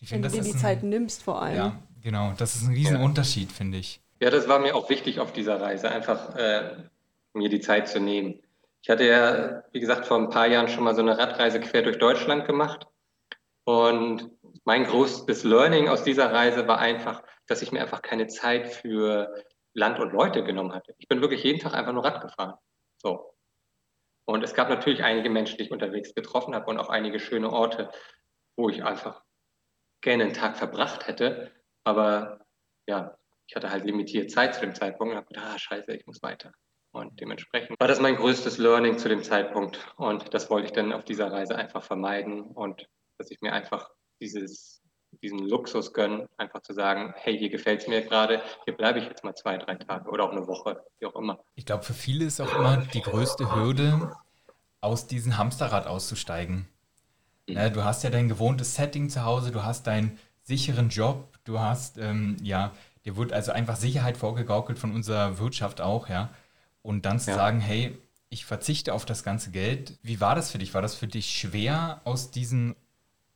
Speaker 3: Ich find, wenn du dir die ein, Zeit nimmst vor allem.
Speaker 2: Ja, genau. Das ist ein Riesenunterschied, ja. finde ich.
Speaker 1: Ja, das war mir auch wichtig auf dieser Reise, einfach äh, mir die Zeit zu nehmen. Ich hatte ja, wie gesagt, vor ein paar Jahren schon mal so eine Radreise quer durch Deutschland gemacht und mein größtes Learning aus dieser Reise war einfach, dass ich mir einfach keine Zeit für Land und Leute genommen hatte. Ich bin wirklich jeden Tag einfach nur Rad gefahren. So. Und es gab natürlich einige Menschen, die ich unterwegs getroffen habe und auch einige schöne Orte, wo ich einfach gerne einen Tag verbracht hätte. Aber ja, ich hatte halt limitiert Zeit zu dem Zeitpunkt und habe gedacht, ah, scheiße, ich muss weiter. Und dementsprechend war das mein größtes Learning zu dem Zeitpunkt. Und das wollte ich dann auf dieser Reise einfach vermeiden. Und dass ich mir einfach dieses, diesen Luxus gönne, einfach zu sagen, hey, hier gefällt es mir gerade, hier bleibe ich jetzt mal zwei, drei Tage oder auch eine Woche, wie auch immer.
Speaker 2: Ich glaube, für viele ist auch immer die größte Hürde, aus diesem Hamsterrad auszusteigen. Mhm. Ja, du hast ja dein gewohntes Setting zu Hause, du hast deinen sicheren Job, du hast, ähm, ja, dir wird also einfach Sicherheit vorgegaukelt von unserer Wirtschaft auch, ja. Und dann zu ja. sagen, hey, ich verzichte auf das ganze Geld. Wie war das für dich? War das für dich schwer, aus diesen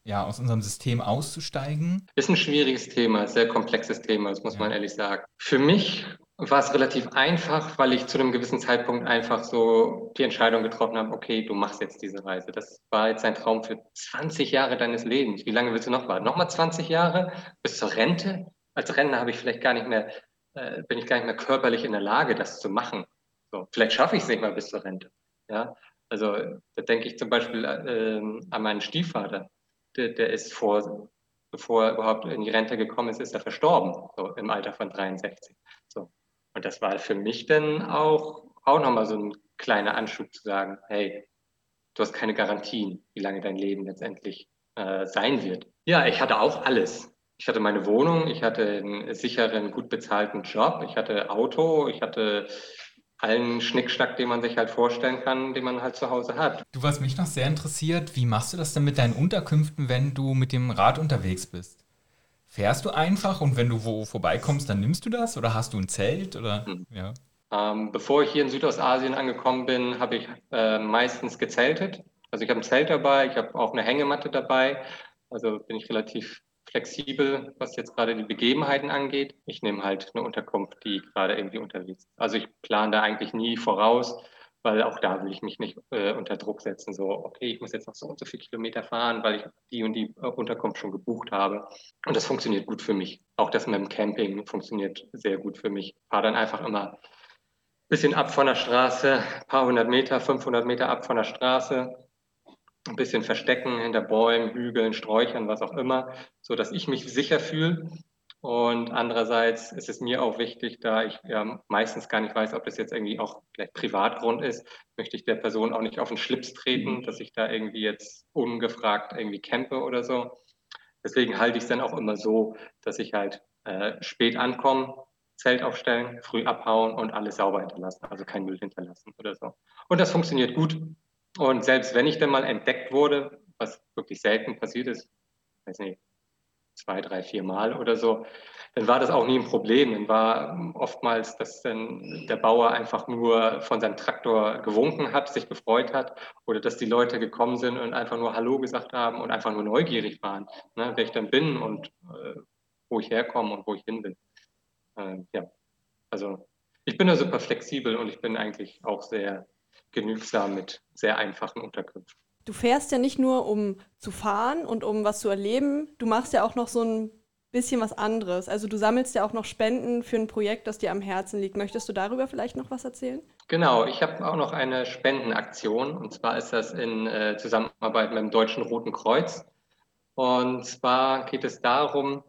Speaker 2: ja, aus unserem System auszusteigen?
Speaker 1: Ist ein schwieriges Thema, sehr komplexes Thema, das muss ja. man ehrlich sagen. Für mich war es relativ einfach, weil ich zu einem gewissen Zeitpunkt einfach so die Entscheidung getroffen habe, okay, du machst jetzt diese Reise. Das war jetzt ein Traum für 20 Jahre deines Lebens. Wie lange willst du noch warten? Nochmal 20 Jahre bis zur Rente? Als Rentner habe ich vielleicht gar nicht mehr, äh, bin ich gar nicht mehr körperlich in der Lage, das zu machen. So, vielleicht schaffe ich es nicht mal bis zur Rente. Ja, also da denke ich zum Beispiel äh, an meinen Stiefvater der, der ist vor, bevor er überhaupt in die Rente gekommen ist, ist er verstorben, so im Alter von 63. So. Und das war für mich dann auch, auch nochmal so ein kleiner Anschub zu sagen, hey, du hast keine Garantien, wie lange dein Leben letztendlich äh, sein wird. Ja, ich hatte auch alles. Ich hatte meine Wohnung, ich hatte einen sicheren, gut bezahlten Job, ich hatte Auto, ich hatte allen Schnickschnack, den man sich halt vorstellen kann, den man halt zu Hause hat.
Speaker 2: Du, was mich noch sehr interessiert, wie machst du das denn mit deinen Unterkünften, wenn du mit dem Rad unterwegs bist? Fährst du einfach und wenn du wo vorbeikommst, dann nimmst du das oder hast du ein Zelt oder hm.
Speaker 1: ja? Ähm, bevor ich hier in Südostasien angekommen bin, habe ich äh, meistens gezeltet. Also ich habe ein Zelt dabei, ich habe auch eine Hängematte dabei. Also bin ich relativ flexibel, was jetzt gerade die Begebenheiten angeht. Ich nehme halt eine Unterkunft, die gerade irgendwie unterwegs ist. Also ich plane da eigentlich nie voraus, weil auch da will ich mich nicht äh, unter Druck setzen, so, okay, ich muss jetzt noch so und so viele Kilometer fahren, weil ich die und die äh, Unterkunft schon gebucht habe. Und das funktioniert gut für mich. Auch das mit dem Camping funktioniert sehr gut für mich. Ich fahre dann einfach immer ein bisschen ab von der Straße, ein paar hundert Meter, 500 Meter ab von der Straße, ein bisschen verstecken hinter Bäumen, Hügeln, Sträuchern, was auch immer, so dass ich mich sicher fühle. Und andererseits ist es mir auch wichtig, da ich ja meistens gar nicht weiß, ob das jetzt irgendwie auch vielleicht Privatgrund ist, möchte ich der Person auch nicht auf den Schlips treten, mhm. dass ich da irgendwie jetzt ungefragt irgendwie campe oder so. Deswegen halte ich es dann auch immer so, dass ich halt äh, spät ankomme, Zelt aufstellen, früh abhauen und alles sauber hinterlassen, also kein Müll hinterlassen oder so. Und das funktioniert gut. Und selbst wenn ich dann mal entdeckt wurde, was wirklich selten passiert ist, weiß nicht, zwei, drei, vier Mal oder so, dann war das auch nie ein Problem. Dann war oftmals, dass dann der Bauer einfach nur von seinem Traktor gewunken hat, sich gefreut hat oder dass die Leute gekommen sind und einfach nur Hallo gesagt haben und einfach nur neugierig waren, ne, wer ich dann bin und äh, wo ich herkomme und wo ich hin bin. Äh, ja, also ich bin da super flexibel und ich bin eigentlich auch sehr genügsam mit sehr einfachen Unterkünften.
Speaker 3: Du fährst ja nicht nur, um zu fahren und um was zu erleben, du machst ja auch noch so ein bisschen was anderes. Also du sammelst ja auch noch Spenden für ein Projekt, das dir am Herzen liegt. Möchtest du darüber vielleicht noch was erzählen?
Speaker 1: Genau, ich habe auch noch eine Spendenaktion und zwar ist das in äh, Zusammenarbeit mit dem Deutschen Roten Kreuz. Und zwar geht es darum,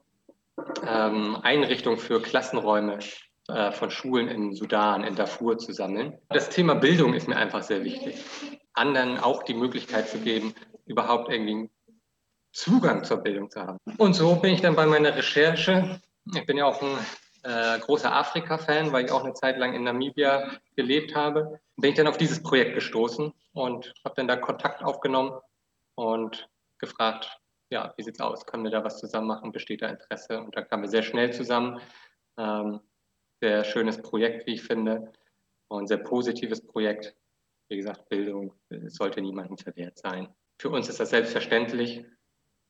Speaker 1: ähm, Einrichtungen für Klassenräume äh, von Schulen im Sudan, in Darfur zu sammeln. Das Thema Bildung ist mir einfach sehr wichtig. Anderen auch die Möglichkeit zu geben, überhaupt irgendwie Zugang zur Bildung zu haben. Und so bin ich dann bei meiner Recherche, ich bin ja auch ein äh, großer Afrika-Fan, weil ich auch eine Zeit lang in Namibia gelebt habe, bin ich dann auf dieses Projekt gestoßen und habe dann da Kontakt aufgenommen und gefragt, ja, wie sieht's aus? Können wir da was zusammen machen? Besteht da Interesse? Und da kamen wir sehr schnell zusammen. Ähm, sehr schönes Projekt, wie ich finde, und ein sehr positives Projekt. Wie gesagt, Bildung sollte niemandem verwehrt sein. Für uns ist das selbstverständlich,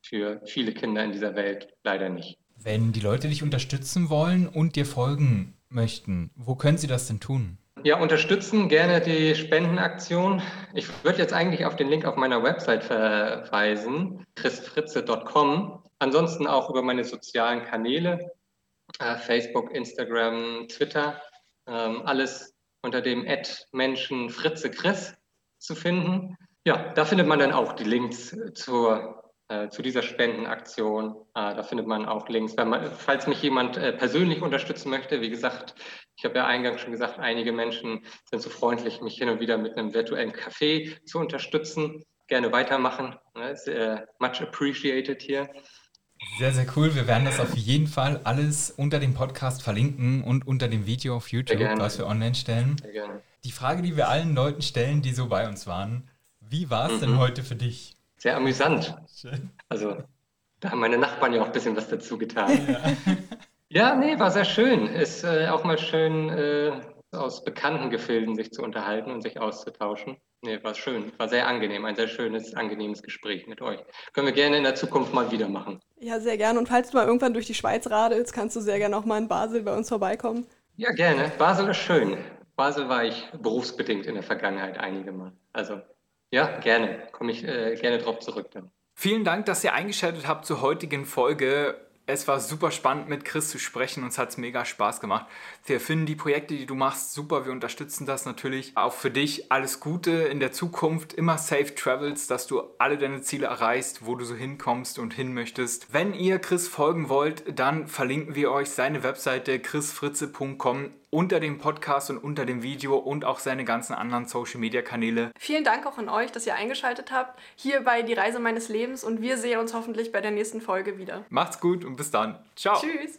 Speaker 1: für viele Kinder in dieser Welt leider nicht.
Speaker 2: Wenn die Leute dich unterstützen wollen und dir folgen möchten, wo können sie das denn tun?
Speaker 1: Ja, unterstützen gerne die Spendenaktion. Ich würde jetzt eigentlich auf den Link auf meiner Website verweisen, chrisfritze.com. Ansonsten auch über meine sozialen Kanäle, äh, Facebook, Instagram, Twitter, ähm, alles unter dem Ad Menschen Fritze Chris zu finden. Ja, da findet man dann auch die Links zur äh, zu dieser Spendenaktion. Äh, da findet man auch Links. Man, falls mich jemand äh, persönlich unterstützen möchte, wie gesagt, ich habe ja eingangs schon gesagt, einige Menschen sind so freundlich, mich hin und wieder mit einem virtuellen Café zu unterstützen. Gerne weitermachen. Ne? Ist, äh, much appreciated hier.
Speaker 2: Sehr, sehr cool. Wir werden das auf jeden Fall alles unter dem Podcast verlinken und unter dem Video auf YouTube, was wir online stellen. Die Frage, die wir allen Leuten stellen, die so bei uns waren, wie war es mhm. denn heute für dich?
Speaker 1: Sehr amüsant. Schön. Also, da haben meine Nachbarn ja auch ein bisschen was dazu getan. Ja, ja nee, war sehr schön. Ist äh, auch mal schön, äh, aus bekannten Gefilden sich zu unterhalten und sich auszutauschen. Nee, war schön. War sehr angenehm. Ein sehr schönes, angenehmes Gespräch mit euch. Können wir gerne in der Zukunft mal wieder machen.
Speaker 3: Ja, sehr gerne. Und falls du mal irgendwann durch die Schweiz radelst, kannst du sehr gerne auch mal in Basel bei uns vorbeikommen.
Speaker 1: Ja, gerne. Basel ist schön. Basel war ich berufsbedingt in der Vergangenheit einige Mal. Also ja, gerne. Komme ich äh, gerne drauf zurück dann.
Speaker 2: Vielen Dank, dass ihr eingeschaltet habt zur heutigen Folge. Es war super spannend mit Chris zu sprechen. Uns hat es mega Spaß gemacht. Wir finden die Projekte, die du machst, super. Wir unterstützen das natürlich. Auch für dich alles Gute in der Zukunft. Immer safe travels, dass du alle deine Ziele erreichst, wo du so hinkommst und hin möchtest. Wenn ihr Chris folgen wollt, dann verlinken wir euch seine Webseite chrisfritze.com unter dem Podcast und unter dem Video und auch seine ganzen anderen Social Media Kanäle.
Speaker 3: Vielen Dank auch an euch, dass ihr eingeschaltet habt hier bei Die Reise meines Lebens und wir sehen uns hoffentlich bei der nächsten Folge wieder.
Speaker 2: Macht's gut und bis dann. Ciao. Tschüss.